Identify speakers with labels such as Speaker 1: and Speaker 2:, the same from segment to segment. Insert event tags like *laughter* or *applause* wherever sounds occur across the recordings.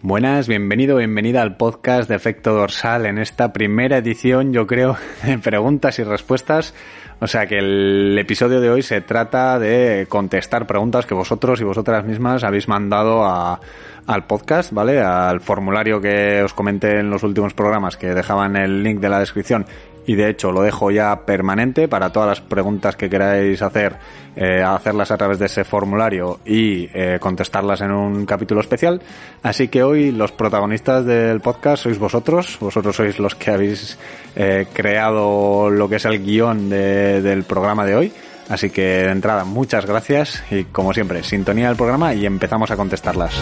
Speaker 1: Buenas, bienvenido, bienvenida al podcast de Efecto Dorsal en esta primera edición, yo creo, *laughs* de preguntas y respuestas. O sea que el episodio de hoy se trata de contestar preguntas que vosotros y vosotras mismas habéis mandado al podcast, ¿vale? Al formulario que os comenté en los últimos programas que dejaban el link de la descripción y de hecho lo dejo ya permanente para todas las preguntas que queráis hacer, eh, hacerlas a través de ese formulario y eh, contestarlas en un capítulo especial. Así que hoy los protagonistas del podcast sois vosotros, vosotros sois los que habéis eh, creado lo que es el guion de, del programa de hoy. Así que de entrada, muchas gracias y como siempre, sintonía del programa y empezamos a contestarlas.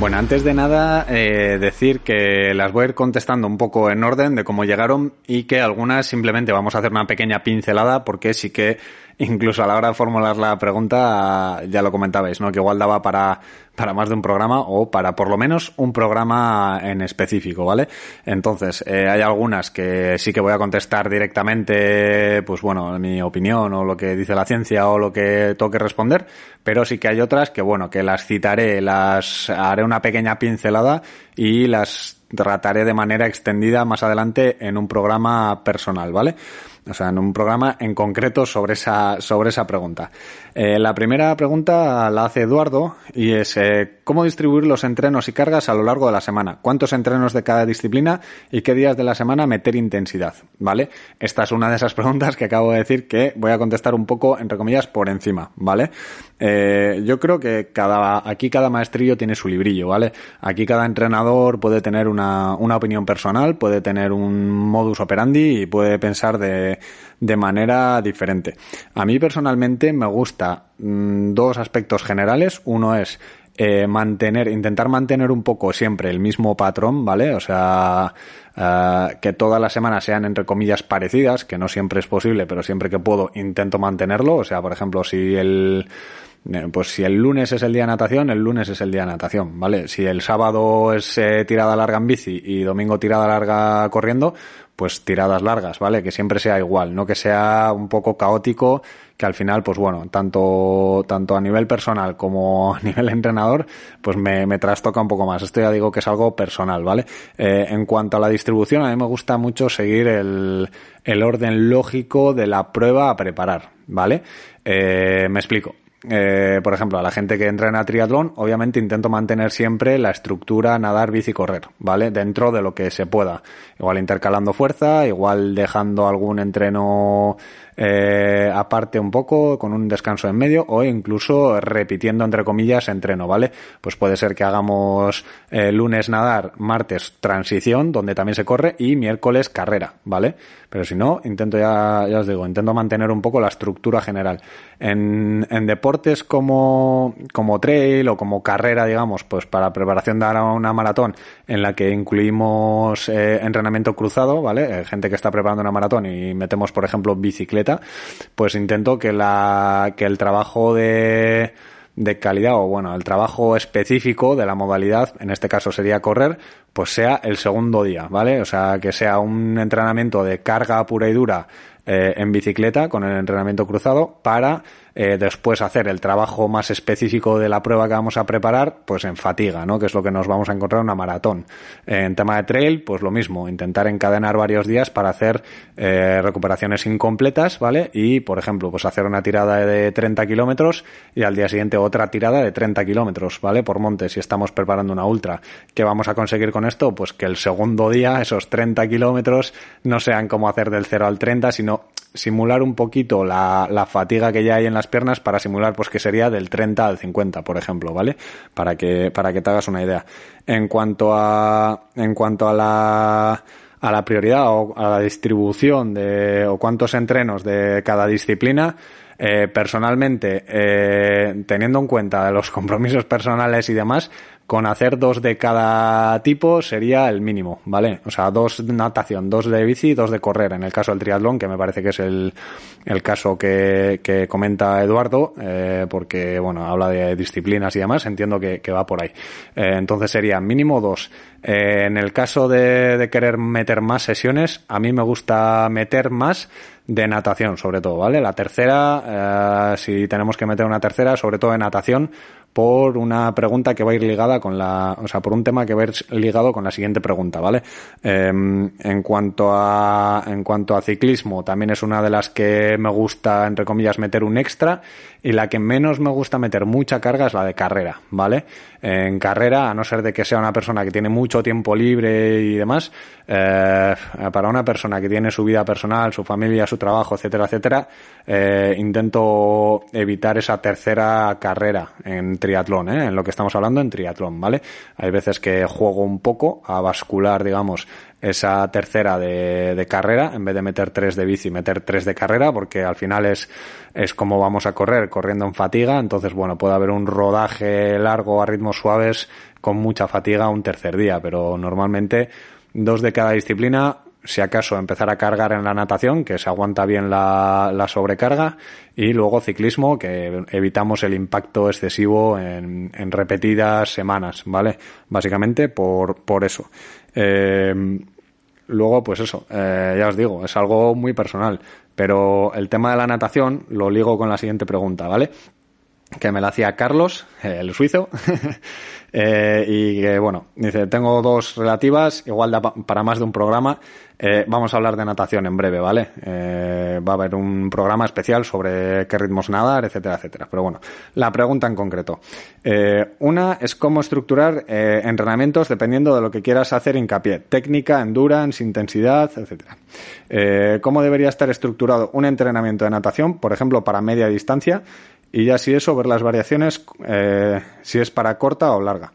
Speaker 1: Bueno, antes de nada, eh, decir que las voy a ir contestando un poco en orden de cómo llegaron y que algunas simplemente vamos a hacer una pequeña pincelada porque sí que incluso a la hora de formular la pregunta ya lo comentabais, ¿no? Que igual daba para, para más de un programa o para por lo menos un programa en específico, ¿vale? Entonces, eh, hay algunas que sí que voy a contestar directamente, pues bueno, mi opinión o lo que dice la ciencia o lo que toque responder, pero sí que hay otras que bueno, que las citaré, las haré una pequeña pincelada y las trataré de manera extendida más adelante en un programa personal, ¿vale? O sea, en un programa en concreto sobre esa, sobre esa pregunta. Eh, la primera pregunta la hace Eduardo y es eh, ¿cómo distribuir los entrenos y cargas a lo largo de la semana? ¿Cuántos entrenos de cada disciplina y qué días de la semana meter intensidad? ¿Vale? Esta es una de esas preguntas que acabo de decir que voy a contestar un poco, entre comillas, por encima, ¿vale? Eh, yo creo que cada, aquí cada maestrillo tiene su librillo, ¿vale? Aquí cada entrenador puede tener una, una opinión personal, puede tener un modus operandi y puede pensar de, de manera diferente. A mí personalmente me gusta mm, dos aspectos generales. Uno es eh, mantener, intentar mantener un poco siempre el mismo patrón, ¿vale? O sea, eh, que todas las semanas sean entre comillas parecidas, que no siempre es posible, pero siempre que puedo intento mantenerlo. O sea, por ejemplo, si el pues si el lunes es el día de natación, el lunes es el día de natación, ¿vale? Si el sábado es eh, tirada larga en bici y domingo tirada larga corriendo, pues tiradas largas, ¿vale? Que siempre sea igual, no que sea un poco caótico, que al final, pues bueno, tanto, tanto a nivel personal como a *laughs* nivel entrenador, pues me, me trastoca un poco más. Esto ya digo que es algo personal, ¿vale? Eh, en cuanto a la distribución, a mí me gusta mucho seguir el, el orden lógico de la prueba a preparar, ¿vale? Eh, me explico eh, por ejemplo, a la gente que entrena triatlón, obviamente intento mantener siempre la estructura nadar, bici, correr, ¿vale? Dentro de lo que se pueda. Igual intercalando fuerza, igual dejando algún entreno eh, aparte un poco, con un descanso en medio, o incluso repitiendo entre comillas entreno, ¿vale? Pues puede ser que hagamos eh, lunes nadar, martes transición, donde también se corre, y miércoles carrera, ¿vale? Pero si no, intento ya, ya os digo, intento mantener un poco la estructura general. En, en deportes como, como trail o como carrera, digamos, pues para preparación de una maratón en la que incluimos eh, entrenamiento cruzado, ¿vale? Eh, gente que está preparando una maratón y metemos, por ejemplo, bicicleta, pues intento que la, que el trabajo de, de calidad o bueno, el trabajo específico de la modalidad, en este caso sería correr, pues sea el segundo día, ¿vale? O sea, que sea un entrenamiento de carga pura y dura eh, en bicicleta con el entrenamiento cruzado para eh, después hacer el trabajo más específico de la prueba que vamos a preparar, pues en fatiga, ¿no? Que es lo que nos vamos a encontrar en una maratón. En tema de trail, pues lo mismo, intentar encadenar varios días para hacer eh, recuperaciones incompletas, ¿vale? Y, por ejemplo, pues hacer una tirada de 30 kilómetros y al día siguiente otra tirada de 30 kilómetros, ¿vale? Por monte, si estamos preparando una ultra. ¿Qué vamos a conseguir con esto? Pues que el segundo día, esos 30 kilómetros, no sean como hacer del 0 al 30, sino simular un poquito la, la, fatiga que ya hay en las piernas para simular pues que sería del 30 al 50, por ejemplo, ¿vale? Para que, para que te hagas una idea. En cuanto a, en cuanto a la, a la prioridad o a la distribución de, o cuántos entrenos de cada disciplina, eh, personalmente, eh, teniendo en cuenta los compromisos personales y demás, con hacer dos de cada tipo sería el mínimo, ¿vale? O sea, dos de natación, dos de bici, dos de correr, en el caso del triatlón, que me parece que es el, el caso que, que comenta Eduardo, eh, porque, bueno, habla de disciplinas y demás, entiendo que, que va por ahí. Eh, entonces sería mínimo dos. Eh, en el caso de, de querer meter más sesiones, a mí me gusta meter más de natación, sobre todo, ¿vale? La tercera, eh, si tenemos que meter una tercera, sobre todo de natación, por una pregunta que va a ir ligada con la, o sea, por un tema que va a ir ligado con la siguiente pregunta, ¿vale? Em, en cuanto a, en cuanto a ciclismo, también es una de las que me gusta, entre comillas, meter un extra y la que menos me gusta meter mucha carga es la de carrera, ¿vale? En carrera, a no ser de que sea una persona que tiene mucho tiempo libre y demás, eh, para una persona que tiene su vida personal, su familia, su trabajo, etcétera, etcétera, eh, intento evitar esa tercera carrera en triatlón, ¿eh? en lo que estamos hablando en triatlón, ¿vale? Hay veces que juego un poco a bascular, digamos, esa tercera de, de, carrera, en vez de meter tres de bici, meter tres de carrera, porque al final es, es como vamos a correr, corriendo en fatiga, entonces bueno, puede haber un rodaje largo a ritmos suaves con mucha fatiga un tercer día, pero normalmente dos de cada disciplina, si acaso empezar a cargar en la natación, que se aguanta bien la, la sobrecarga, y luego ciclismo, que evitamos el impacto excesivo en, en repetidas semanas, ¿vale? Básicamente por, por eso. Eh, luego, pues eso, eh, ya os digo, es algo muy personal. Pero el tema de la natación lo ligo con la siguiente pregunta, ¿vale? Que me la hacía Carlos, el suizo. *laughs* Eh, y que, bueno, dice, tengo dos relativas, igual da para más de un programa. Eh, vamos a hablar de natación en breve, ¿vale? Eh, va a haber un programa especial sobre qué ritmos nadar, etcétera, etcétera. Pero bueno, la pregunta en concreto. una es cómo estructurar entrenamientos dependiendo de lo que quieras hacer hincapié. Técnica, endurance, intensidad, etcétera. ¿Cómo debería estar estructurado un entrenamiento de natación, por ejemplo, para media distancia? Y ya si eso, ver las variaciones, eh, si es para corta o larga.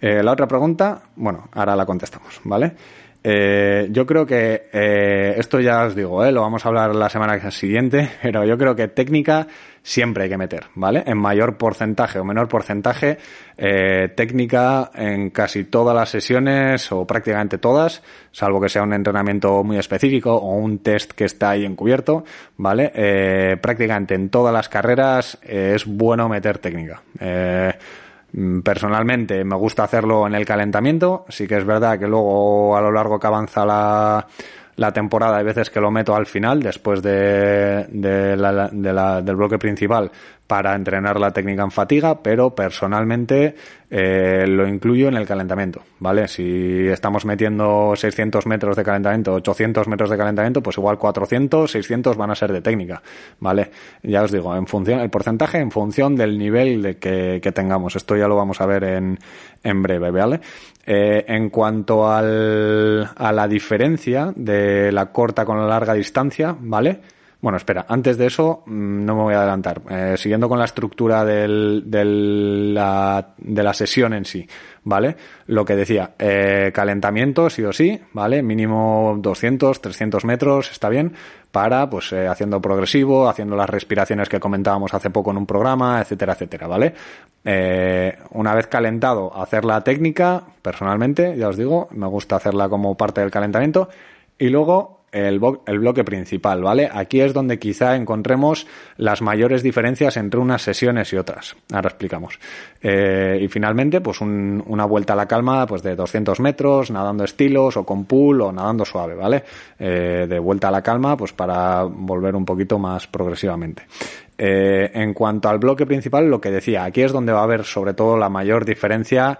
Speaker 1: Eh, la otra pregunta, bueno, ahora la contestamos, ¿vale? Eh, yo creo que eh, esto ya os digo, ¿eh? lo vamos a hablar la semana siguiente, *laughs* pero yo creo que técnica siempre hay que meter, ¿vale? En mayor porcentaje o menor porcentaje, eh, técnica en casi todas las sesiones o prácticamente todas, salvo que sea un entrenamiento muy específico o un test que está ahí encubierto, ¿vale? Eh, prácticamente en todas las carreras eh, es bueno meter técnica. Eh, personalmente me gusta hacerlo en el calentamiento, sí que es verdad que luego a lo largo que avanza la, la temporada hay veces que lo meto al final, después de, de la, de la, del bloque principal, para entrenar la técnica en fatiga, pero personalmente eh, lo incluyo en el calentamiento, ¿vale? Si estamos metiendo 600 metros de calentamiento, 800 metros de calentamiento, pues igual 400, 600 van a ser de técnica, ¿vale? Ya os digo, en función, el porcentaje en función del nivel de que, que tengamos. Esto ya lo vamos a ver en, en breve, ¿vale? Eh, en cuanto al, a la diferencia de la corta con la larga distancia, ¿vale? Bueno, espera, antes de eso mm, no me voy a adelantar. Eh, siguiendo con la estructura de la sesión en sí, ¿vale? Lo que decía, eh, calentamiento sí o sí, ¿vale? Mínimo 200, 300 metros, está bien, para, pues, eh, haciendo progresivo, haciendo las respiraciones que comentábamos hace poco en un programa, etcétera, etcétera, ¿vale? Una vez calentado, hacer la técnica, personalmente, ya os digo, me gusta hacerla como parte del calentamiento, y luego el, el, bloque principal, ¿vale? Aquí es donde quizá encontremos las mayores diferencias entre unas sesiones y otras. Ahora explicamos. Eh, y finalmente, pues un, una vuelta a la calma, pues de 200 metros, nadando estilos o con pool o nadando suave, ¿vale? Eh, de vuelta a la calma, pues para volver un poquito más progresivamente. Eh, en cuanto al bloque principal, lo que decía, aquí es donde va a haber sobre todo la mayor diferencia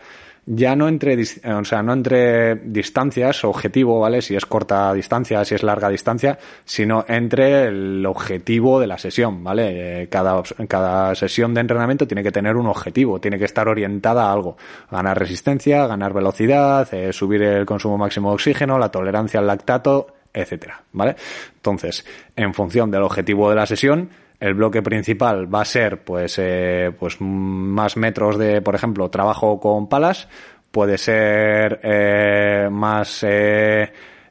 Speaker 1: ya no entre, o sea, no entre distancias, objetivo, ¿vale? Si es corta distancia, si es larga distancia, sino entre el objetivo de la sesión, ¿vale? Eh, cada, cada sesión de entrenamiento tiene que tener un objetivo, tiene que estar orientada a algo. Ganar resistencia, ganar velocidad, eh, subir el consumo máximo de oxígeno, la tolerancia al lactato, etcétera, ¿vale? Entonces, en función del objetivo de la sesión, el bloque principal va a ser, pues, eh, pues más metros de, por ejemplo, trabajo con palas. Puede ser eh, más eh,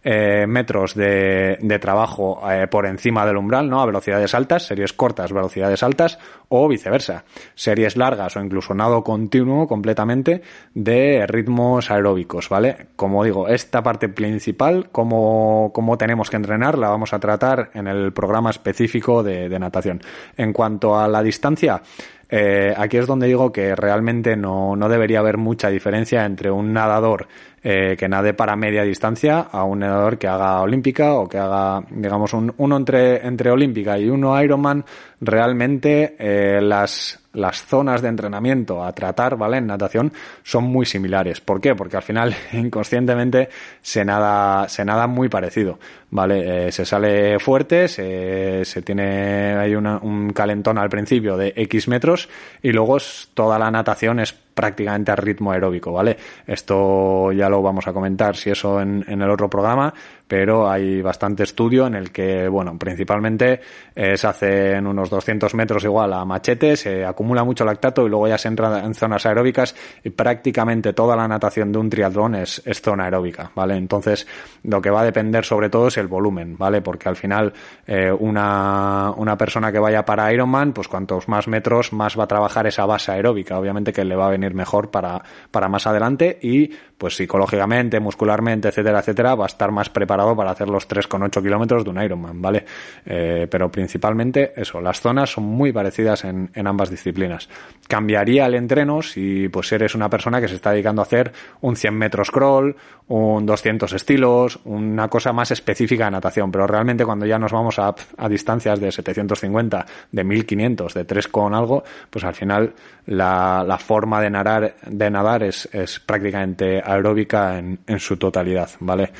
Speaker 1: eh, metros de, de trabajo eh, por encima del umbral, ¿no? A velocidades altas, series cortas, velocidades altas, o viceversa. Series largas o incluso nado continuo completamente de ritmos aeróbicos, ¿vale? Como digo, esta parte principal, cómo, cómo tenemos que entrenar, la vamos a tratar en el programa específico de, de natación. En cuanto a la distancia, eh, aquí es donde digo que realmente no, no debería haber mucha diferencia entre un nadador eh, que nade para media distancia a un nadador que haga olímpica o que haga, digamos, un, uno entre, entre olímpica y uno Ironman, realmente eh, las, las zonas de entrenamiento a tratar, ¿vale? En natación son muy similares. ¿Por qué? Porque al final, *laughs* inconscientemente, se nada, se nada muy parecido, ¿vale? Eh, se sale fuerte, se, se tiene, hay una, un calentón al principio de X metros y luego toda la natación es prácticamente a ritmo aeróbico, ¿vale? Esto ya lo vamos a comentar si eso en, en el otro programa, pero hay bastante estudio en el que, bueno, principalmente eh, se hace en unos 200 metros igual a machete, se acumula mucho lactato y luego ya se entra en zonas aeróbicas y prácticamente toda la natación de un triatlón es, es zona aeróbica, ¿vale? Entonces, lo que va a depender sobre todo es el volumen, ¿vale? Porque al final, eh, una, una persona que vaya para Ironman, pues cuantos más metros, más va a trabajar esa base aeróbica, obviamente que le va a venir mejor para, para más adelante y, pues psicológicamente, muscularmente, etcétera, etcétera, va a estar más preparado para hacer los 3,8 kilómetros de un Ironman, ¿vale? Eh, pero principalmente eso, las zonas son muy parecidas en, ambas disciplinas. Cambiaría el entreno si pues eres una persona que se está dedicando a hacer un 100 metros crawl, un 200 estilos, una cosa más específica de natación, pero realmente cuando ya nos vamos a, a distancias de 750, de 1500, de 3 con algo, pues al final la, forma de nadar, de nadar es, es prácticamente aeróbica en, en su totalidad, ¿vale?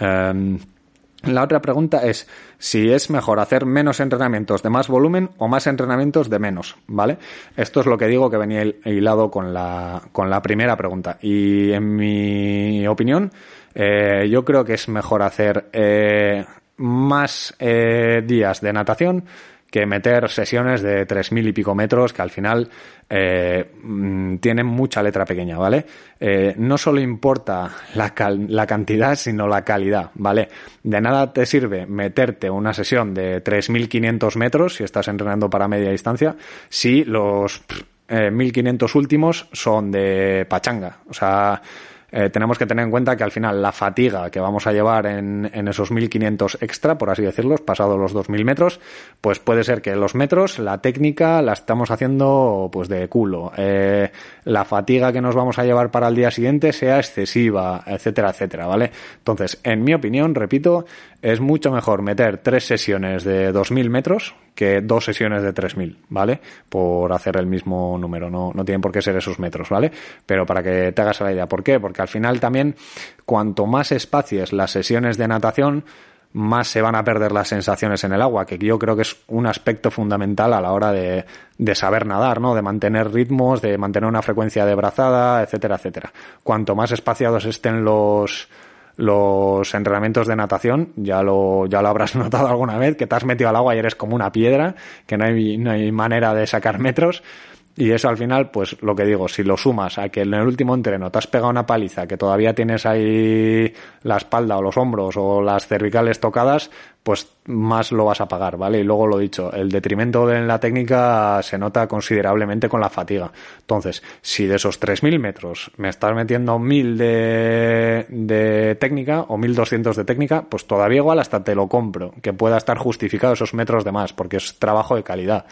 Speaker 1: Um, la otra pregunta es si es mejor hacer menos entrenamientos de más volumen o más entrenamientos de menos, ¿vale? Esto es lo que digo que venía hilado con la, con la primera pregunta. Y en mi opinión, eh, yo creo que es mejor hacer eh, más eh, días de natación que meter sesiones de tres mil y pico metros que al final eh, mm, tienen mucha letra pequeña, ¿vale? Eh, no solo importa la, la, cantidad, sino la calidad, ¿vale? De nada te sirve meterte una sesión de 3.500 metros si estás entrenando para media distancia si los eh, 1.500 últimos son de pachanga. O sea, eh, tenemos que tener en cuenta que al final la fatiga que vamos a llevar en, en esos 1500 extra, por así decirlo, pasado los 2000 metros, pues puede ser que los metros, la técnica la estamos haciendo pues de culo. Eh, la fatiga que nos vamos a llevar para el día siguiente sea excesiva, etcétera, etcétera, ¿vale? Entonces, en mi opinión, repito, es mucho mejor meter tres sesiones de 2000 metros que dos sesiones de 3000, ¿vale? Por hacer el mismo número, no, no tienen por qué ser esos metros, ¿vale? Pero para que te hagas la idea, ¿por qué? Porque al final también, cuanto más espacies las sesiones de natación, más se van a perder las sensaciones en el agua, que yo creo que es un aspecto fundamental a la hora de, de saber nadar, ¿no? De mantener ritmos, de mantener una frecuencia de brazada, etcétera, etcétera. Cuanto más espaciados estén los, los entrenamientos de natación, ya lo, ya lo habrás *laughs* notado alguna vez, que te has metido al agua y eres como una piedra, que no hay, no hay manera de sacar metros. Y eso al final, pues lo que digo, si lo sumas a que en el último entreno te has pegado una paliza, que todavía tienes ahí la espalda o los hombros o las cervicales tocadas, pues más lo vas a pagar, ¿vale? Y luego lo dicho, el detrimento en la técnica se nota considerablemente con la fatiga. Entonces, si de esos 3.000 metros me estás metiendo 1.000 de, de técnica o 1.200 de técnica, pues todavía igual hasta te lo compro, que pueda estar justificado esos metros de más, porque es trabajo de calidad.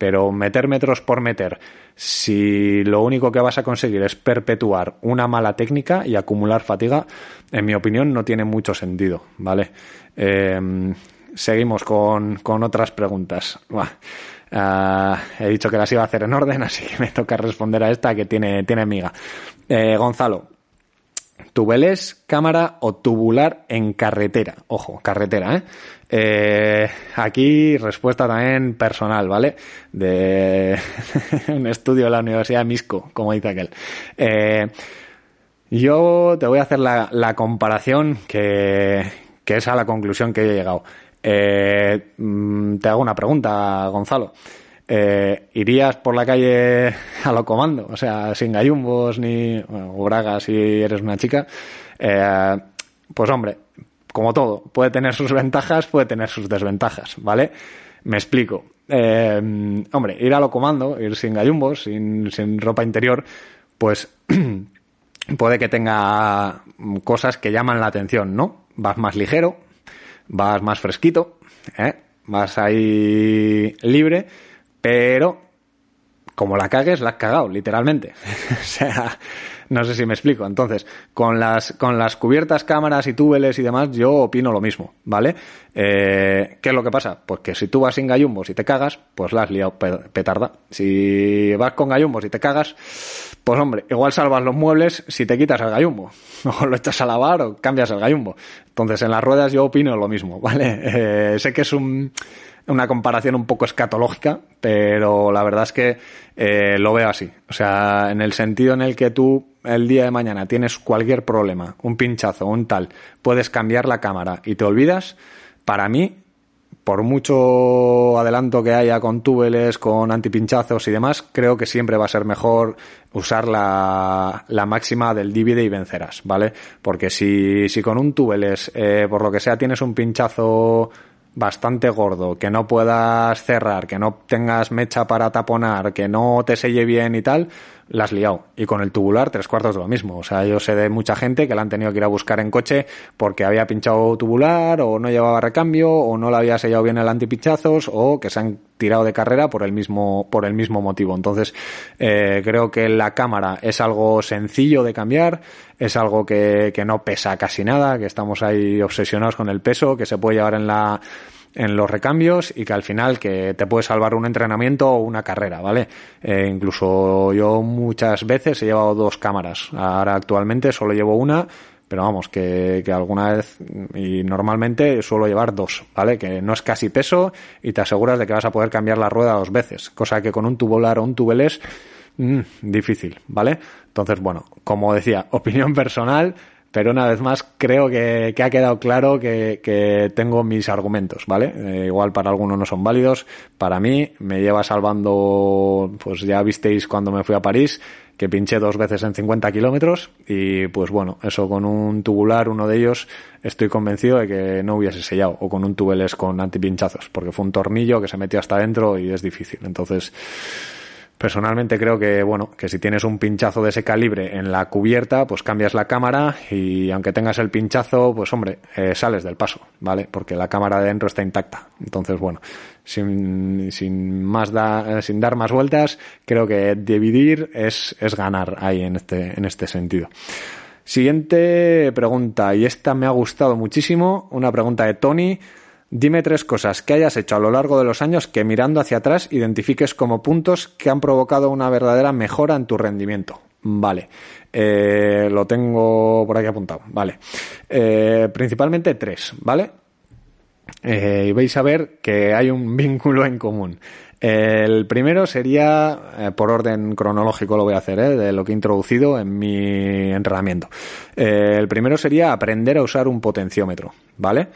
Speaker 1: Pero meter metros por meter, si lo único que vas a conseguir es perpetuar una mala técnica y acumular fatiga, en mi opinión no tiene mucho sentido, ¿vale? Eh, seguimos con, con, otras preguntas. Uh, he dicho que las iba a hacer en orden, *laughs* así que me toca responder a esta que tiene, tiene miga. Eh, Gonzalo, ¿tubeles, cámara o tubular en carretera? Ojo, carretera, ¿eh? Eh, aquí respuesta también personal, ¿vale? De *laughs* un estudio de la Universidad de Misco, como dice aquel. Eh, yo te voy a hacer la, comparación que, que es a la conclusión que he llegado. Eh, mm, te hago una pregunta, Gonzalo. Eh, ¿Irías por la calle *laughs* a lo comando? O sea, sin gallumbos ni bueno, bragas si eres una chica. Eh, pues hombre, como todo, puede tener sus ventajas, puede tener sus desventajas, ¿vale? Me explico. Eh, hombre, ir a lo comando, ir sin gallumbos, sin, sin ropa interior, pues *clears throat* puede que tenga cosas que llaman la atención, ¿no? Vas más ligero, vas más fresquito, ¿eh? vas ahí libre, pero como la cagues, la has cagado, literalmente. *laughs* o sea, no sé si me explico. Entonces, con las, con las cubiertas, cámaras y túbeles y demás, yo opino lo mismo, ¿vale? Eh, ¿Qué es lo que pasa? Pues que si tú vas sin gallumbos y te cagas, pues la has liado petarda. Si vas con gallumbos y te cagas, pues hombre, igual salvas los muebles si te quitas el gallumbo. *laughs* O lo echas a lavar o cambias el gallumbo. Entonces, en las ruedas yo opino lo mismo, ¿vale? *laughs* Eh, sé que es un una comparación un poco escatológica, pero la verdad es que eh, lo veo así. O sea, en el sentido en el que tú el día de mañana tienes cualquier problema, un pinchazo, un tal, puedes cambiar la cámara y te olvidas, para mí, por mucho adelanto que haya con túbeles, con antipinchazos y demás, creo que siempre va a ser mejor usar la, la máxima del divide y vencerás, ¿vale? Porque si, si con un túbeles, eh, por lo que sea, tienes un pinchazo bastante gordo, que no puedas cerrar, que no tengas mecha para taponar, que no te selle bien y tal, la has liado. Y con el tubular, tres cuartos de lo mismo. O sea, yo sé de mucha gente que la han tenido que ir a buscar en coche porque había pinchado tubular, o no llevaba recambio, o no le había sellado bien el antipinchazos, o que se han tirado de carrera por el mismo, por el mismo motivo. Entonces, eh, creo que la cámara es algo sencillo de cambiar, es algo que, que no pesa casi nada, que estamos ahí obsesionados con el peso, que se puede llevar en la en los recambios y que al final que te puede salvar un entrenamiento o una carrera, ¿vale? Eh, incluso yo muchas veces he llevado dos cámaras. Ahora actualmente solo llevo una, pero vamos, que, que alguna vez y normalmente suelo llevar dos, ¿vale? Que no es casi peso y te aseguras de que vas a poder cambiar la rueda dos veces, cosa que con un tubular o un tubeless mmm, difícil, ¿vale? Entonces, bueno, como decía, *laughs* opinión personal, pero una vez más creo que, ha quedado claro que, tengo mis argumentos, ¿vale? Eh, igual para algunos no son válidos, para mí me lleva salvando, pues ya visteis cuando me fui a París, que pinché dos veces en 50 kilómetros y pues bueno, eso con un tubular, uno de ellos, estoy convencido de que no hubiese sellado, o con un tubeles con antipinchazos, porque fue un tornillo que se metió hasta adentro y es difícil. Entonces, Personalmente creo que, bueno, que si tienes un pinchazo de ese calibre en la cubierta, pues cambias la cámara y aunque tengas el pinchazo, pues hombre, eh, sales del paso, ¿vale? Porque la cámara de dentro está intacta. Entonces, bueno, sin, sin más da, sin dar más vueltas, creo que dividir es, es ganar ahí en este, en este sentido. Siguiente pregunta, y esta me ha gustado muchísimo, una pregunta de Tony. Dime tres cosas que hayas hecho a lo largo de los años que mirando hacia atrás identifiques como puntos que han provocado una verdadera mejora en tu rendimiento. Vale, eh, lo tengo por aquí apuntado. Vale, eh, principalmente tres, ¿vale? Eh, y vais a ver que hay un *laughs* vínculo en común. El primero sería, por orden cronológico lo voy a hacer, de lo que he introducido en mi entrenamiento. el primero sería aprender a usar un potenciómetro, ¿vale?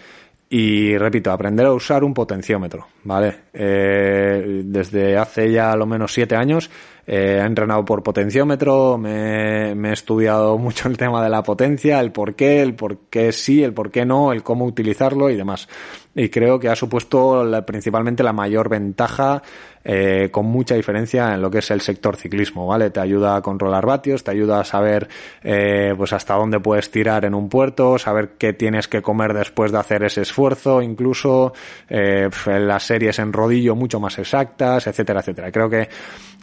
Speaker 1: Y repito, aprender a usar un potenciómetro, ¿vale? Eh, desde hace ya lo menos siete años eh, he entrenado por potenciómetro, me, me, he estudiado *laughs* mucho el tema de la potencia, el por qué, el por qué sí, el por qué no, el cómo utilizarlo y demás. Y creo que ha supuesto principalmente la mayor ventaja eh, con mucha diferencia en lo que es el sector ciclismo, ¿vale? Te ayuda a controlar vatios, te ayuda a saber eh, pues hasta dónde puedes tirar en un puerto, saber qué tienes que comer después de hacer ese esfuerzo, incluso eh, las series en rodillo mucho más exactas, etcétera, etcétera. Creo que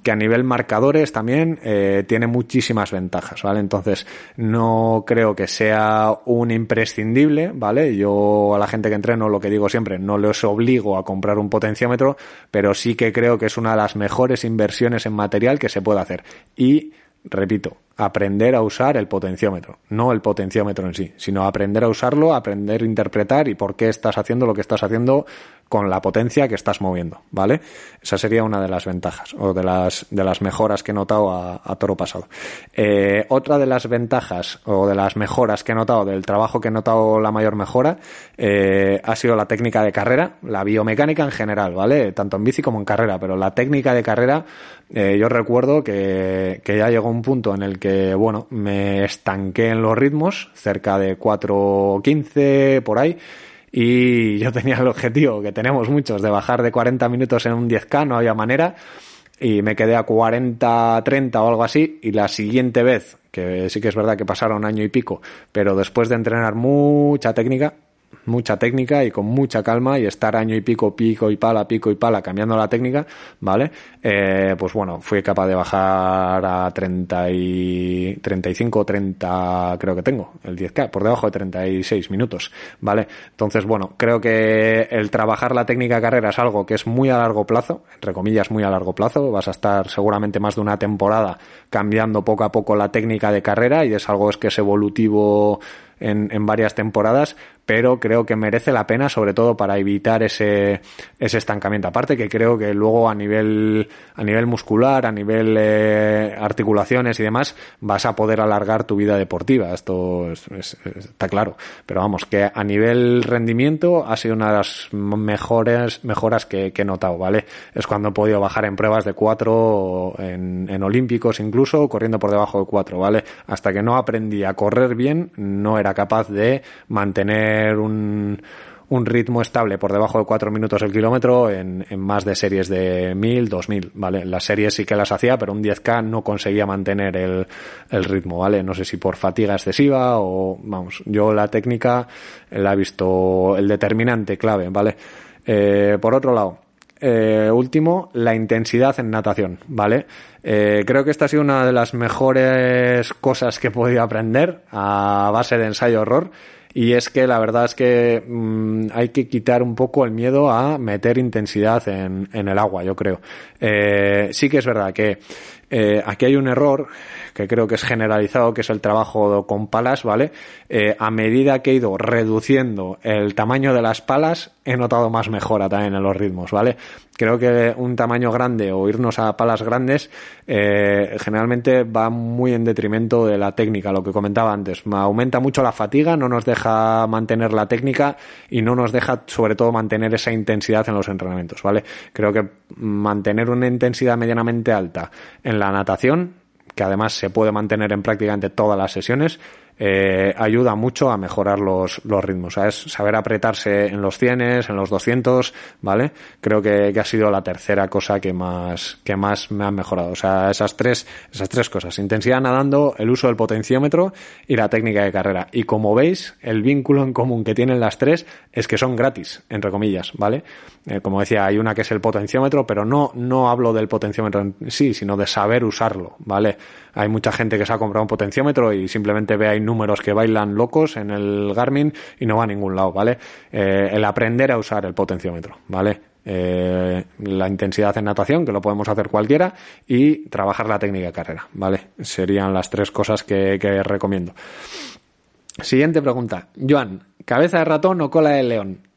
Speaker 1: que a nivel marcadores también eh, tiene muchísimas ventajas, ¿vale? Entonces, no creo que sea un imprescindible, ¿vale? Yo a la gente que entreno lo que digo siempre, no les obligo a comprar un potenciómetro, pero sí que creo que es una de las mejores inversiones en material que se puede hacer. Y, repito, aprender a usar el potenciómetro, no el potenciómetro en sí, sino aprender a usarlo, aprender a interpretar y por qué estás haciendo lo que estás haciendo con la potencia que estás moviendo, ¿vale? Esa sería una de las ventajas o de las, de las mejoras que he notado a, toro pasado. Eh, otra de las ventajas o de las mejoras que he notado, del trabajo que he notado la mayor mejora, eh, ha sido la técnica de carrera, la biomecánica en general, ¿vale? Tanto en bici como en carrera, pero la técnica de carrera, eh, yo recuerdo que, que ya llegó un punto en el que, bueno, me estanqué en los ritmos, cerca de 4.15 por ahí, y yo tenía el objetivo, que tenemos muchos, de bajar de 40 minutos en un 10K, no había manera, y me quedé a 40, 30 o algo así, y la siguiente vez, que sí que es verdad que pasaron un año y pico, pero después de entrenar mucha técnica, mucha técnica y con mucha calma y estar año y pico, pico y pala, pico y pala cambiando la técnica, ¿vale? Eh, pues bueno, fui capaz de bajar a 30 y 35 30 creo que tengo, el 10K, por debajo de 36 minutos, ¿vale? Entonces, bueno, creo que el trabajar la técnica carrera es algo que es muy a largo plazo, entre comillas muy a largo plazo, vas a estar seguramente más de una temporada cambiando poco a poco la técnica de carrera y es algo es que es evolutivo en, en varias temporadas, pero creo que merece la pena, sobre todo para evitar ese, ese estancamiento. Aparte que creo que luego a nivel, a nivel muscular, a nivel eh, articulaciones y demás, vas a poder alargar tu vida deportiva. Esto está claro. Pero vamos, que a nivel rendimiento ha sido una de las mejores mejoras que, que he notado, ¿vale? Es cuando he podido bajar en pruebas de cuatro, en, en olímpicos incluso, corriendo por debajo de cuatro, ¿vale? Hasta que no aprendí a correr bien, no era capaz de un, ritmo estable por debajo de 4 minutos el kilómetro en, más de series de 1000, 2000, ¿vale? Las series sí que las hacía, pero un 10K no conseguía mantener el, ritmo, ¿vale? No sé si por fatiga excesiva o, vamos, yo la técnica la he visto el determinante clave, ¿vale? Eh, por otro lado, eh, último, la intensidad en natación, ¿vale? Eh, creo que esta ha sido una de las mejores cosas que he podido aprender a base de ensayo-horror. Y es que la verdad es que mmm, hay que quitar un poco el miedo a meter intensidad en, en el agua, yo creo. Eh, sí que es verdad que eh, aquí hay un error que creo que es generalizado, que es el trabajo con palas, ¿vale? Eh, a medida que he ido reduciendo el tamaño de las palas, he notado más mejora también en los ritmos, ¿vale? Creo que un tamaño grande o irnos a palas grandes eh, generalmente va muy en detrimento de la técnica, lo que comentaba antes. Aumenta mucho la fatiga, no nos deja mantener la técnica y no nos deja sobre todo mantener esa intensidad en los entrenamientos, ¿vale? Creo que mantener una intensidad medianamente alta en la natación, que además se puede mantener en prácticamente todas las sesiones, eh, ayuda mucho a mejorar los, los ritmos. Saber apretarse en los 100, en los 200, ¿vale? Creo que, que, ha sido la tercera cosa que más, que más me han mejorado. O sea, esas tres, esas tres cosas. Intensidad nadando, el uso del potenciómetro y la técnica de carrera. Y como veis, el vínculo en común que tienen las tres es que son gratis, entre comillas, ¿vale? Eh, como decía, hay una que es el potenciómetro, pero no, no hablo del potenciómetro en sí, sino de saber usarlo, ¿vale? Hay mucha gente que se ha comprado un potenciómetro y simplemente ve ahí números que bailan locos en el Garmin y no va a ningún lado, ¿vale? Eh, el aprender a usar el potenciómetro, ¿vale? Eh, la intensidad en natación, que lo podemos hacer cualquiera, y trabajar la técnica de carrera, ¿vale? Serían las tres cosas que, que recomiendo. Siguiente pregunta. Joan, ¿cabeza de ratón o cola de león?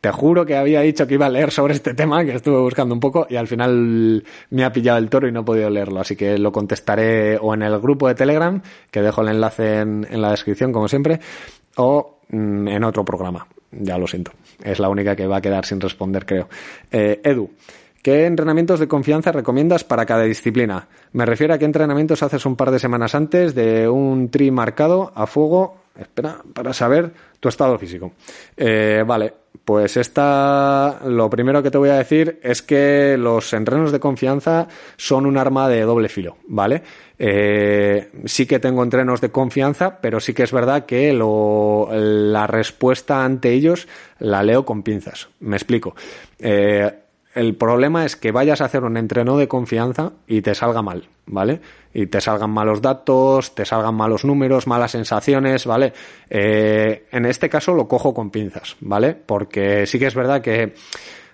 Speaker 1: Te juro que había dicho que iba a leer sobre este tema, que estuve buscando un poco y al final me ha pillado el toro y no he podido leerlo. Así que lo contestaré o en el grupo de Telegram, que dejo el enlace en, en la descripción como siempre, o mm, en otro programa. Ya lo siento. Es la única que va a quedar sin responder, creo. Eh, Edu. ¿Qué entrenamientos de confianza recomiendas para cada disciplina? Me refiero a qué entrenamientos haces un par de semanas antes de un tri marcado a fuego, espera, para saber tu estado físico. Eh, vale, pues esta, lo primero que te voy a decir es que los entrenos de confianza son un arma de doble filo, ¿vale? Eh, sí que tengo entrenos de confianza, pero sí que es verdad que lo, la respuesta ante ellos la leo con pinzas. Me explico. Eh, el problema es que vayas a hacer un entreno de confianza y te salga mal, ¿vale? Y te salgan malos datos, te salgan malos números, malas sensaciones, ¿vale? Eh, en este caso lo cojo con pinzas, ¿vale? Porque sí que es verdad que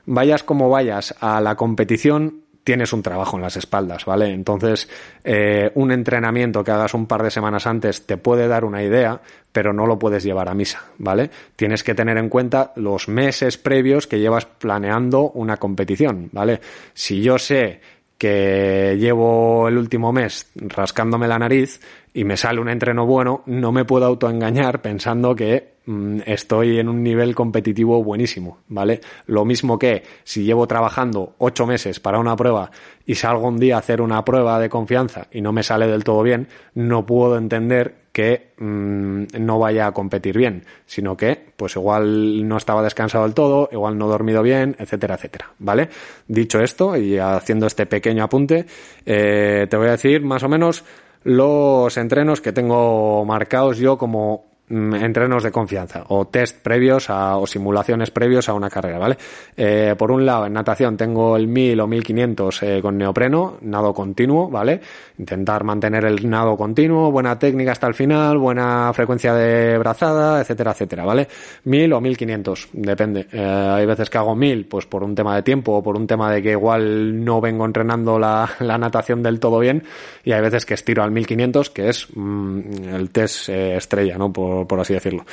Speaker 1: vayas como vayas a la competición, tienes un trabajo en las espaldas, ¿vale? Entonces, eh, un entrenamiento que hagas un par de semanas antes te puede dar una idea, pero no lo puedes llevar a misa, ¿vale? Tienes que tener en cuenta los meses previos que llevas planeando una competición, ¿vale? Si yo sé que llevo el último mes rascándome la nariz y me sale un entreno bueno, no me puedo autoengañar pensando que mmm, estoy en un nivel competitivo buenísimo, ¿vale? Lo mismo que si llevo trabajando ocho meses para una prueba y salgo un día a hacer una prueba de confianza y no me sale del todo bien, no puedo entender que mmm, no vaya a competir bien, sino que pues igual no estaba descansado del todo, igual no he dormido bien, etcétera, etcétera, ¿vale? Dicho esto y haciendo este pequeño apunte, eh, te voy a decir más o menos los entrenos que tengo marcados yo como
Speaker 2: entrenos de confianza o test previos a, o simulaciones previos a una carrera, ¿vale? Eh, por un lado, en natación tengo el 1000 o 1500 eh, con neopreno, nado continuo, ¿vale? Intentar mantener el nado continuo, buena técnica hasta el final, buena frecuencia de brazada, etcétera, etcétera, ¿vale? 1000 o 1500, depende. Eh, hay veces que hago 1000, pues por un tema de tiempo o por un tema de que igual no vengo entrenando la, la natación del todo bien y hay veces que estiro al 1500, que es mm, el test estrella, ¿no? Por por, así decirlo.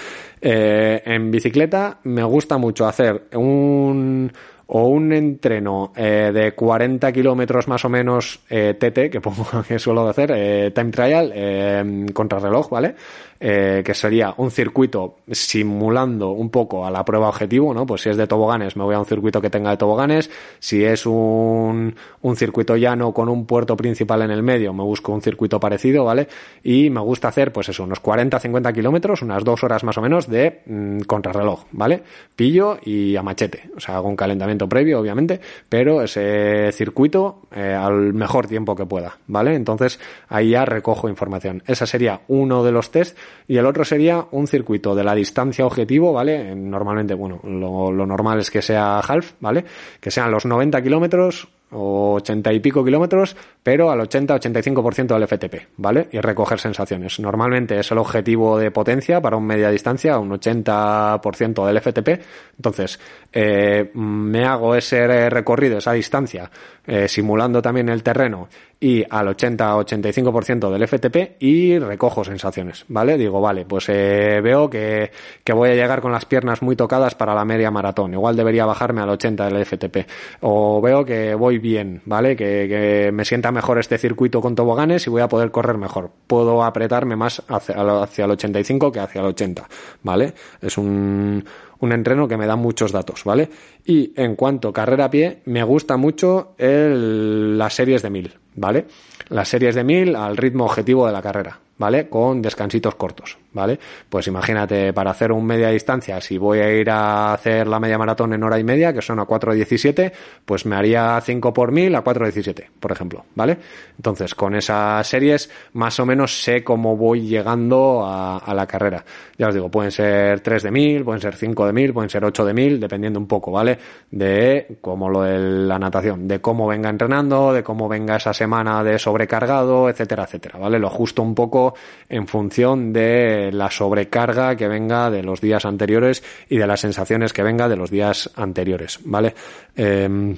Speaker 2: Eh, en bicicleta me gusta mucho hacer un o un entreno eh, de 40 kilómetros más o menos eh, TT, que pongo *laughs* que suelo hacer, eh, time trial, eh, contrarreloj, ¿vale? Eh, que sería un circuito simulando un poco a la prueba objetivo, ¿no? Pues si es de toboganes, me voy a un circuito que tenga de toboganes. Si es un, un circuito llano con un puerto principal en el medio, me busco un circuito parecido, ¿vale? Y me gusta hacer, pues eso, unos 40-50 kilómetros, unas dos horas más o menos de mm, contrarreloj, ¿vale? Pillo y a machete. O sea, hago un calentamiento previo, obviamente, pero ese circuito eh, al mejor tiempo que pueda, ¿vale? Entonces ahí ya recojo información. Esa sería uno de los test y el otro sería un circuito de la distancia objetivo, ¿vale? Normalmente, bueno, lo, lo normal es que sea half, ¿vale? Que sean los 90 kilómetros o 80 y pico kilómetros, pero al 80-85% del FTP, ¿vale? Y recoger sensaciones. Normalmente es el objetivo de potencia para un media distancia, un 80% del FTP. Entonces, eh, me hago ese recorrido, esa distancia, eh, simulando también el terreno y al 80-85% del FTP y recojo sensaciones, ¿vale? Digo, vale, pues eh, veo que, que voy a llegar con las piernas muy tocadas para la media maratón. Igual debería bajarme al 80 del FTP. O veo que voy bien, ¿vale? Que, que me sienta mejor este circuito con toboganes y voy a poder correr mejor. Puedo apretarme más hacia, hacia el 85 que hacia el 80, ¿vale? Es un, un entreno que me da muchos datos, ¿vale? Y en cuanto a carrera a pie, me gusta mucho las series de 1000, ¿vale? Las series de 1000 al ritmo objetivo de la carrera, ¿vale? Con descansitos cortos, ¿vale? Pues imagínate, para hacer un media distancia, si voy a ir a hacer la media maratón en hora y media, que son a 4.17, pues me haría 5 por 1000 a 4.17, por ejemplo, ¿vale? Entonces, con esas series, más o menos sé cómo voy llegando a, a la carrera. Ya os digo, pueden ser 3 de 1000, pueden ser 5 de 1000, pueden ser 8 de 1000, dependiendo un poco, ¿vale? De como lo de la natación, de cómo venga entrenando, de cómo venga esa semana de sobrecargado, etcétera, etcétera, ¿vale? Lo ajusto un poco en función de la sobrecarga que venga de los días anteriores y de las sensaciones que venga de los días anteriores, ¿vale? Eh,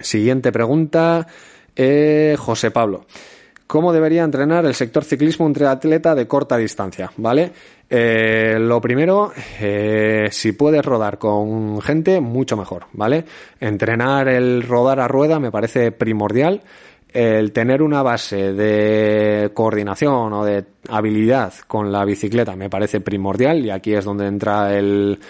Speaker 2: siguiente pregunta, eh, José Pablo. ¿Cómo debería entrenar el sector ciclismo entre atleta de corta distancia? ¿Vale? Eh, lo primero, eh, si puedes rodar con gente, mucho mejor, ¿vale? Entrenar el rodar a rueda me parece primordial el tener una base de coordinación o de habilidad con la bicicleta me parece primordial y aquí es donde entra el,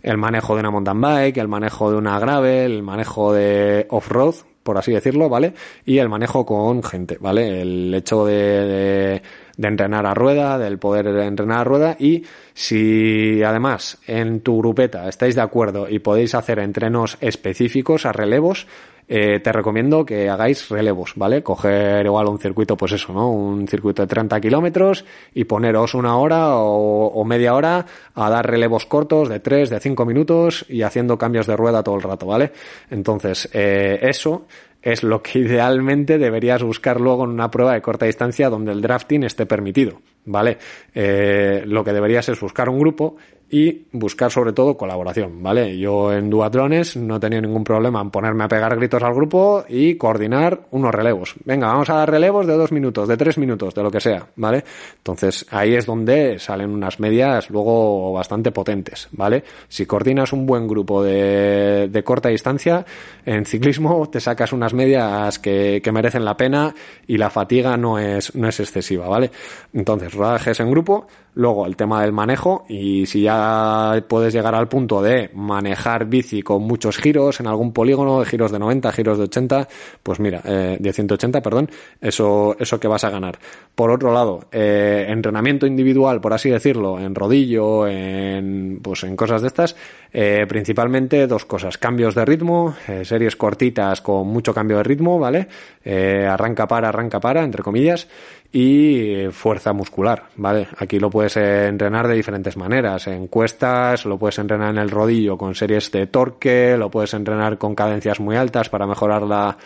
Speaker 2: el manejo de una mountain bike, el manejo de una gravel, el manejo de off-road, por así decirlo, ¿vale? Y el manejo con gente, ¿vale? El hecho de, de, de, entrenar a rueda, del poder entrenar a rueda y si además en tu grupeta estáis de acuerdo y podéis hacer entrenos específicos a relevos, eh, te recomiendo que hagáis relevos, ¿vale? Coger igual un circuito, pues eso, ¿no? Un circuito de 30 kilómetros y poneros una hora o, media hora a dar relevos cortos de 3, de 5 minutos y haciendo cambios de rueda todo el rato, ¿vale? Entonces, eh, eso es lo que *laughs* idealmente deberías buscar luego en una prueba de corta distancia donde el drafting esté permitido, ¿vale? Eh, lo que deberías es buscar un grupo y buscar sobre todo colaboración, ¿vale? Yo en duatlones no tenido ningún problema en ponerme a pegar gritos al grupo y coordinar unos relevos. Venga, vamos a dar relevos de dos minutos, de tres minutos, de lo que sea, ¿vale? Entonces ahí es donde salen unas medias luego bastante potentes, ¿vale? Si coordinas un buen grupo de, de corta distancia, en ciclismo te sacas unas medias que, que merecen la pena y la fatiga no es, no es excesiva, ¿vale? Entonces, rodajes en grupo, Luego el tema del manejo y si ya puedes llegar al punto de manejar bici con muchos giros en algún polígono, giros de 90, giros de 80, pues mira, eh, de 180, perdón, eso, eso que vas a ganar. Por otro lado, eh, entrenamiento individual, por así decirlo, en rodillo, en, pues en cosas de estas, Eh, principalmente dos cosas, cambios de ritmo, eh, series cortitas con mucho cambio de ritmo, ¿vale? Eh, arranca para, arranca para, entre comillas, y fuerza muscular, ¿vale? Aquí lo puedes entrenar de diferentes maneras, en cuestas, lo puedes entrenar en el rodillo con series de torque, lo puedes entrenar con cadencias muy altas para mejorar la,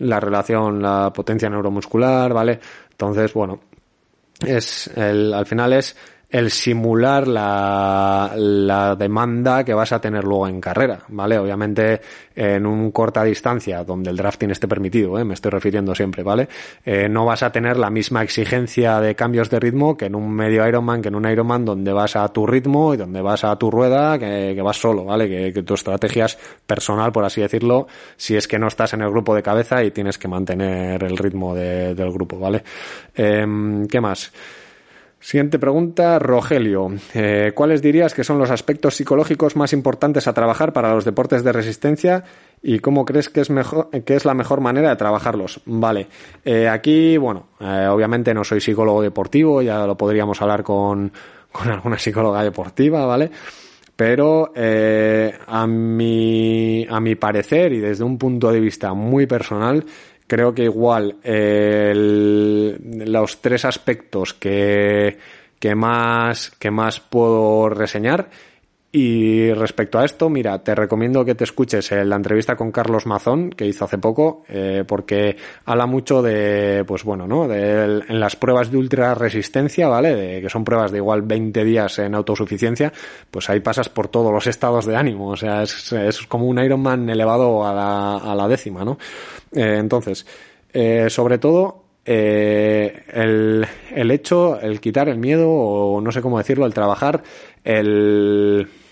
Speaker 2: la relación, la potencia neuromuscular, ¿vale? Entonces, bueno, es el, al final es el simular la, la, demanda que vas a tener luego en carrera, ¿vale? Obviamente en un corta distancia donde el drafting esté permitido, ¿eh? me estoy refiriendo siempre, ¿vale? Eh, no vas a tener la misma exigencia de cambios de ritmo que en un medio Ironman, que en un Ironman donde vas a tu ritmo y donde vas a tu rueda, que, que vas solo, ¿vale? Que, tu estrategia es personal, por así decirlo, si es que no estás en el grupo de cabeza y tienes que mantener el ritmo de, del grupo, ¿vale? Eh, ¿Qué más? Siguiente pregunta, Rogelio. Eh, ¿Cuáles dirías que son los aspectos psicológicos más importantes a trabajar para los deportes de resistencia y cómo crees que es, mejor, que es la mejor manera de trabajarlos? Vale, eh, aquí, bueno, eh, obviamente no soy psicólogo deportivo, ya lo podríamos hablar con, con alguna psicóloga deportiva, ¿vale? Pero a, mi, a mi parecer y desde un punto de vista muy personal, creo que igual los tres aspectos que, que, más, que más puedo reseñar y respecto a esto, mira, te recomiendo que te escuches la entrevista con Carlos Mazón que hizo hace poco, eh, porque habla mucho de, pues bueno, ¿no? De, en las pruebas de ultra resistencia, ¿vale? De, que son pruebas de igual 20 días en autosuficiencia, pues ahí pasas por todos los estados de ánimo, o sea, es, es como un Ironman elevado a la, a la décima, ¿no? Eh, entonces, eh, sobre todo, eh, el, el hecho, el quitar el miedo, o no sé cómo decirlo, el trabajar, el eh,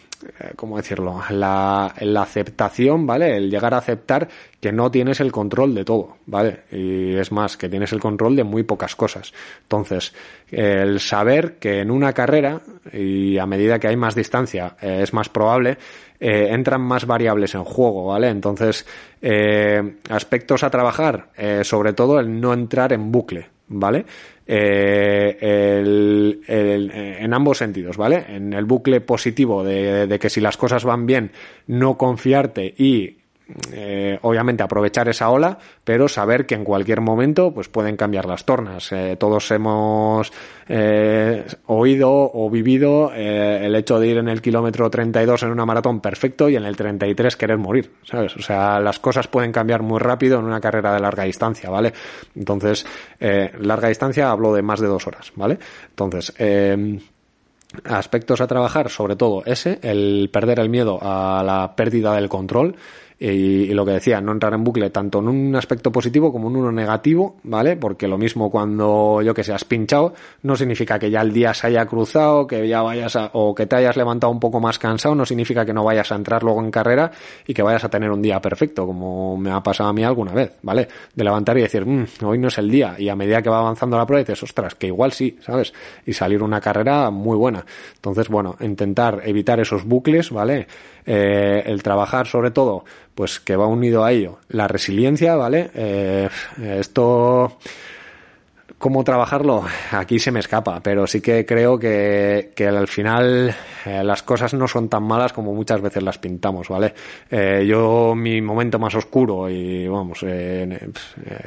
Speaker 2: ¿cómo decirlo? La, la, aceptación, ¿vale? El llegar a aceptar que no tienes el control de todo, ¿vale? Y es más, que tienes el control de muy pocas cosas. Entonces, el saber que en una carrera, y a medida que hay más distancia, eh, es más probable, eh, entran más variables en juego, ¿vale? Entonces, eh, aspectos a trabajar, eh, sobre todo el no entrar en bucle, ¿vale? Eh, el, el, en ambos sentidos, ¿vale? En el bucle positivo de, de, que si las cosas van bien, no confiarte y eh, obviamente aprovechar esa ola, pero saber que en cualquier momento pues pueden cambiar las tornas. Eh, todos hemos eh, oído o vivido el hecho de ir en el kilómetro 32 en una maratón perfecto y en el 33 querer morir, ¿sabes? O sea, las cosas pueden cambiar muy rápido en una carrera de larga distancia, ¿vale? Entonces, larga distancia hablo de más de dos horas, ¿vale? Entonces, aspectos a trabajar, sobre todo ese, el perder el miedo a la pérdida del control y, y, lo que decía, no entrar en bucle tanto en un aspecto positivo como en uno negativo, ¿vale? Porque lo mismo cuando, yo que sé, has pinchado, no significa que ya el día se haya cruzado, que ya vayas a, o que te hayas levantado un poco más cansado, no significa que no vayas a entrar luego en carrera y que vayas a tener un día perfecto, como me ha pasado a mí alguna vez, ¿vale? De levantar y decir, mmm, hoy no es el día, y a medida que va avanzando la prueba dices, ostras, que igual sí, ¿sabes? Y salir una carrera muy buena. Entonces, bueno, intentar evitar esos bucles, ¿vale? Eh, el trabajar sobre todo pues que va unido a ello la resiliencia, ¿vale? Eh, esto cómo trabajarlo, aquí se me escapa, pero sí que creo que, que al final eh, las cosas no son tan malas como muchas veces las pintamos, ¿vale? Eh, yo, mi momento más oscuro, y vamos, eh,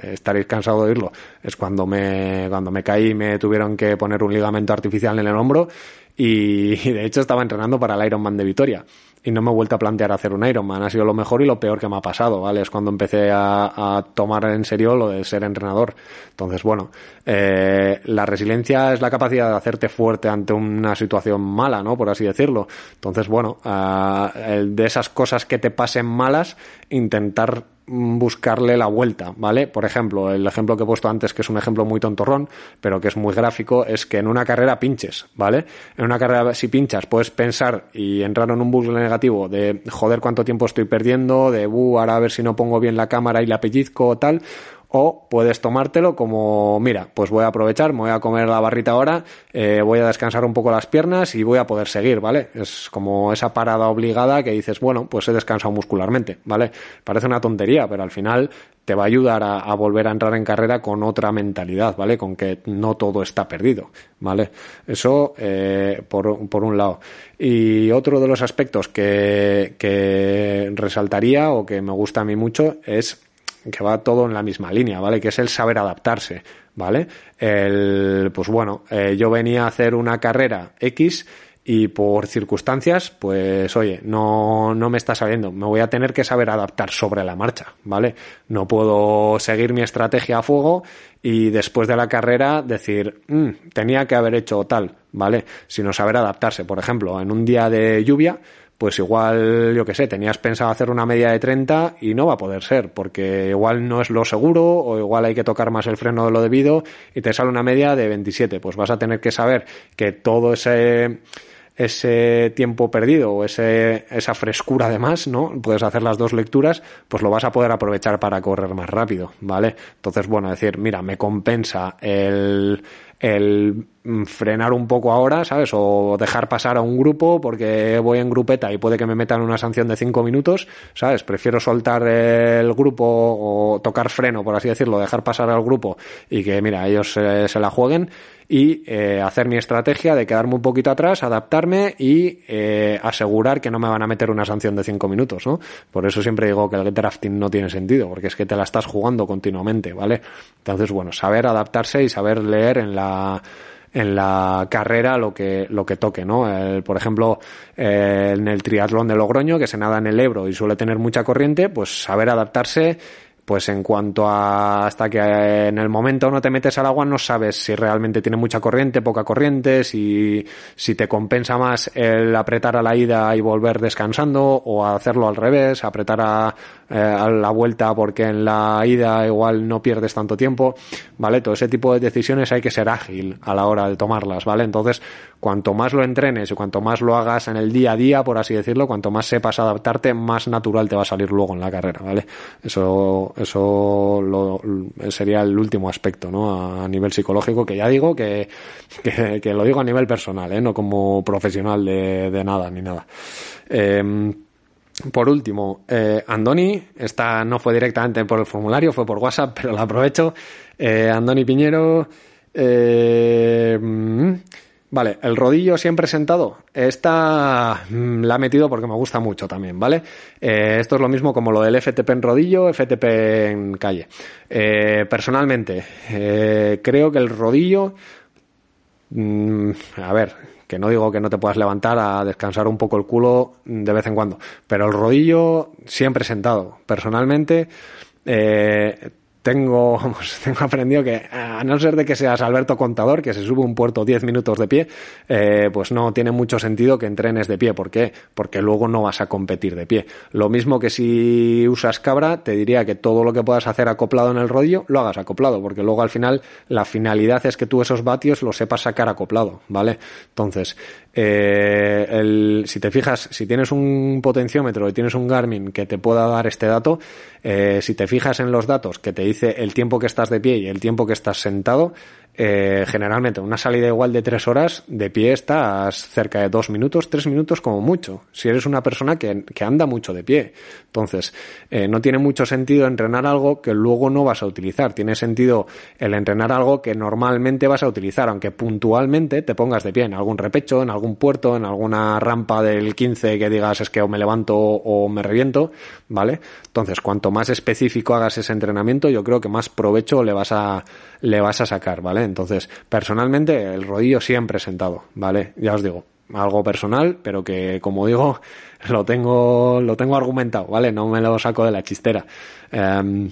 Speaker 2: estaréis cansado de oírlo, es cuando me, cuando me caí me tuvieron que poner un ligamento artificial en el hombro y, y de hecho estaba entrenando para el Ironman de Vitoria y no me he vuelto a plantear hacer un Ironman. Ha sido lo mejor y lo peor que me ha pasado, ¿vale? Es cuando empecé a, a tomar en serio lo de ser entrenador. Entonces, bueno, eh, la resiliencia es la capacidad de hacerte fuerte ante una situación mala, ¿no? Por así decirlo. Entonces, bueno, uh, de esas cosas que te pasen malas, intentar buscarle la vuelta, ¿vale? Por ejemplo, el ejemplo que he puesto antes, que es un ejemplo muy tontorrón, pero que es muy gráfico, es que en una carrera pinches, ¿vale? En una carrera, si pinchas, puedes pensar y entrar en un bucle negativo de joder cuánto tiempo estoy perdiendo, de bu, ahora a ver si no pongo bien la cámara y la pellizco o tal, O puedes tomártelo como, mira, pues voy a aprovechar, me voy a comer la barrita ahora, eh, voy a descansar un poco las piernas y voy a poder seguir, ¿vale? Es como esa parada obligada que dices, bueno, pues he descansado muscularmente, ¿vale? Parece una tontería, pero al final te va a ayudar a, volver a entrar en carrera con otra mentalidad, ¿vale? Con que no todo está perdido, ¿vale? Eso eh, por, por, un lado. Y otro de los aspectos que, que resaltaría o que me gusta a mí mucho es que va todo en la misma línea, ¿vale? Que es el saber adaptarse, ¿vale? El, pues bueno, eh, yo venía a hacer una carrera X y por circunstancias, pues oye, no, no me está saliendo. Me voy a tener que saber adaptar sobre la marcha, ¿vale? No puedo seguir mi estrategia a fuego y después de la carrera decir, mm, tenía que haber hecho tal, ¿vale? Sino saber adaptarse. Por ejemplo, en un día de lluvia, pues igual, yo que sé, tenías pensado hacer una media de 30 y no va a poder ser, porque igual no es lo seguro o igual hay que tocar más el freno de lo debido y te sale una media de 27. Pues vas a tener que saber que todo ese ese tiempo perdido o ese, esa frescura además, ¿no? Puedes hacer las dos lecturas, pues lo vas a poder aprovechar para correr más rápido, ¿vale? Entonces, bueno, decir, mira, me compensa el, el frenar un poco ahora, ¿sabes? O dejar pasar a un grupo porque voy en grupeta y puede que me metan una sanción de cinco minutos, ¿sabes? Prefiero soltar el grupo o tocar freno, por así decirlo, dejar pasar al grupo y que, mira, ellos se, la jueguen y eh, hacer mi estrategia de quedarme un poquito atrás, adaptarme y eh, asegurar que no me van a meter una sanción de cinco minutos, ¿no? Por eso siempre digo que el drafting no tiene sentido, porque es que te la estás jugando continuamente, ¿vale? Entonces, bueno, saber adaptarse y saber leer en la en la carrera lo que, lo que toque, ¿no? por ejemplo, en el triatlón de Logroño, que se nada en el Ebro y suele tener mucha corriente, pues saber adaptarse pues en cuanto a hasta que en el momento no te metes al agua no sabes si realmente tiene mucha corriente, poca corriente, si, si te compensa más el apretar a la ida y volver descansando o hacerlo al revés, apretar a, eh, a la vuelta porque en la ida igual no pierdes tanto tiempo, ¿vale? Todo ese tipo de decisiones hay que ser ágil a la hora de tomarlas, ¿vale? Entonces, cuanto más lo entrenes y cuanto más lo hagas en el día a día, por así decirlo, cuanto más sepas adaptarte, más natural te va a salir luego en la carrera, ¿vale? Eso, eso sería el último aspecto, ¿no? A, nivel psicológico, que ya digo que, que, lo digo a nivel personal, ¿eh? No como profesional de, de nada ni nada. Eh, por último, eh, Andoni, esta no fue directamente por el formulario, fue por WhatsApp, pero la aprovecho. Eh, Andoni Piñero, eh, mm, Vale, el rodillo siempre sentado. Esta mm, la he metido porque me gusta mucho también, ¿vale? Esto es lo mismo como lo del FTP en rodillo, FTP en calle. Personalmente, creo que el rodillo... Mm, a ver, que no digo que no te puedas levantar a descansar un poco el culo de vez en cuando, pero el rodillo siempre sentado. Personalmente, eh, tengo, *laughs* tengo aprendido que a no ser de que seas Alberto Contador, que se sube un puerto 10 minutos de pie, eh, pues no tiene mucho sentido que entrenes de pie. ¿Por qué? Porque luego no vas a competir de pie. Lo mismo que si usas cabra, te diría que todo lo que puedas hacer acoplado en el rodillo, lo hagas acoplado, porque luego al final la finalidad es que tú esos vatios los sepas sacar acoplado, ¿vale? Entonces, eh, el, si te fijas, si tienes un potenciómetro y tienes un Garmin que te pueda dar este dato, eh, si te fijas en los datos que te dice el tiempo que estás de pie y el tiempo que estás sentado, eh, generalmente una salida igual de tres horas de pie estás cerca de dos minutos, tres minutos como mucho. Si eres una persona que, que anda mucho de pie. Entonces, eh, no tiene mucho sentido entrenar algo que luego no vas a utilizar. Tiene sentido el entrenar algo que normalmente vas a utilizar, aunque puntualmente te pongas de pie en algún repecho, en algún puerto, en alguna rampa del 15 que digas es que o me levanto o me reviento, ¿vale? Entonces, cuanto más específico hagas ese entrenamiento, yo creo que más provecho le vas a, le vas a sacar, ¿vale? Entonces, personalmente, el rodillo siempre sentado, ¿vale? Ya os digo, algo personal, pero que, como digo, *laughs* lo tengo, lo tengo argumentado, ¿vale? No me lo saco de la chistera. Em,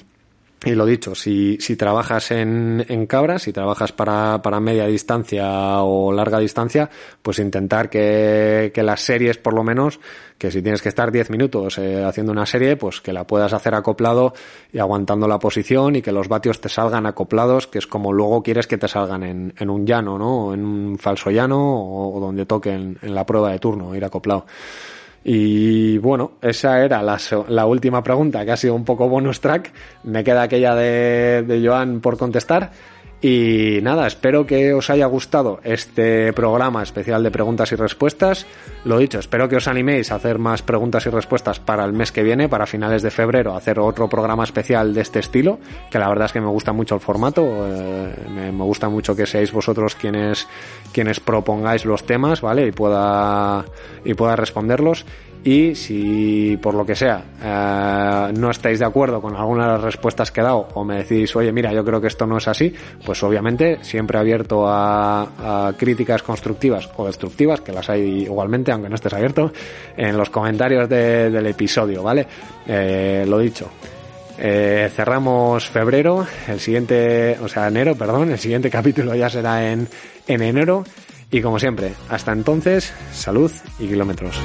Speaker 2: y lo dicho, si, si trabajas en, en cabras, si trabajas para, para media distancia o larga distancia, pues intentar que, que las series, por lo menos, que si tienes que estar 10 minutos eh, haciendo una serie, pues que la puedas hacer acoplado y aguantando la posición y que los vatios te salgan acoplados, que es como luego quieres que te salgan en, en un llano, ¿no? En un falso llano o, donde toque en, en la prueba de turno, ir acoplado. Y bueno, esa era la, la, última pregunta, que ha sido un poco bonus track. Me queda aquella de, de Joan por contestar. Y nada, espero que os haya gustado este programa especial de preguntas y respuestas. Lo dicho, espero que os animéis a hacer más preguntas y respuestas para el mes que viene, para finales de febrero, hacer otro programa especial de este estilo, que la verdad es que me gusta mucho el formato, eh, me, me, gusta mucho que seáis vosotros quienes, quienes propongáis los temas, ¿vale? Y pueda, y pueda responderlos y si por lo que sea eh, no estáis de acuerdo con alguna de las respuestas que he dado o me decís, oye, mira, yo creo que esto no es así, pues obviamente siempre abierto a, a críticas constructivas o destructivas, que las hay igualmente, aunque no estés abierto, en los comentarios de, del episodio, ¿vale? Eh, lo dicho. Eh, cerramos febrero, el siguiente, o sea, enero, perdón, el siguiente *laughs* capítulo ya será en, en enero. Y como siempre, hasta entonces, salud y kilómetros.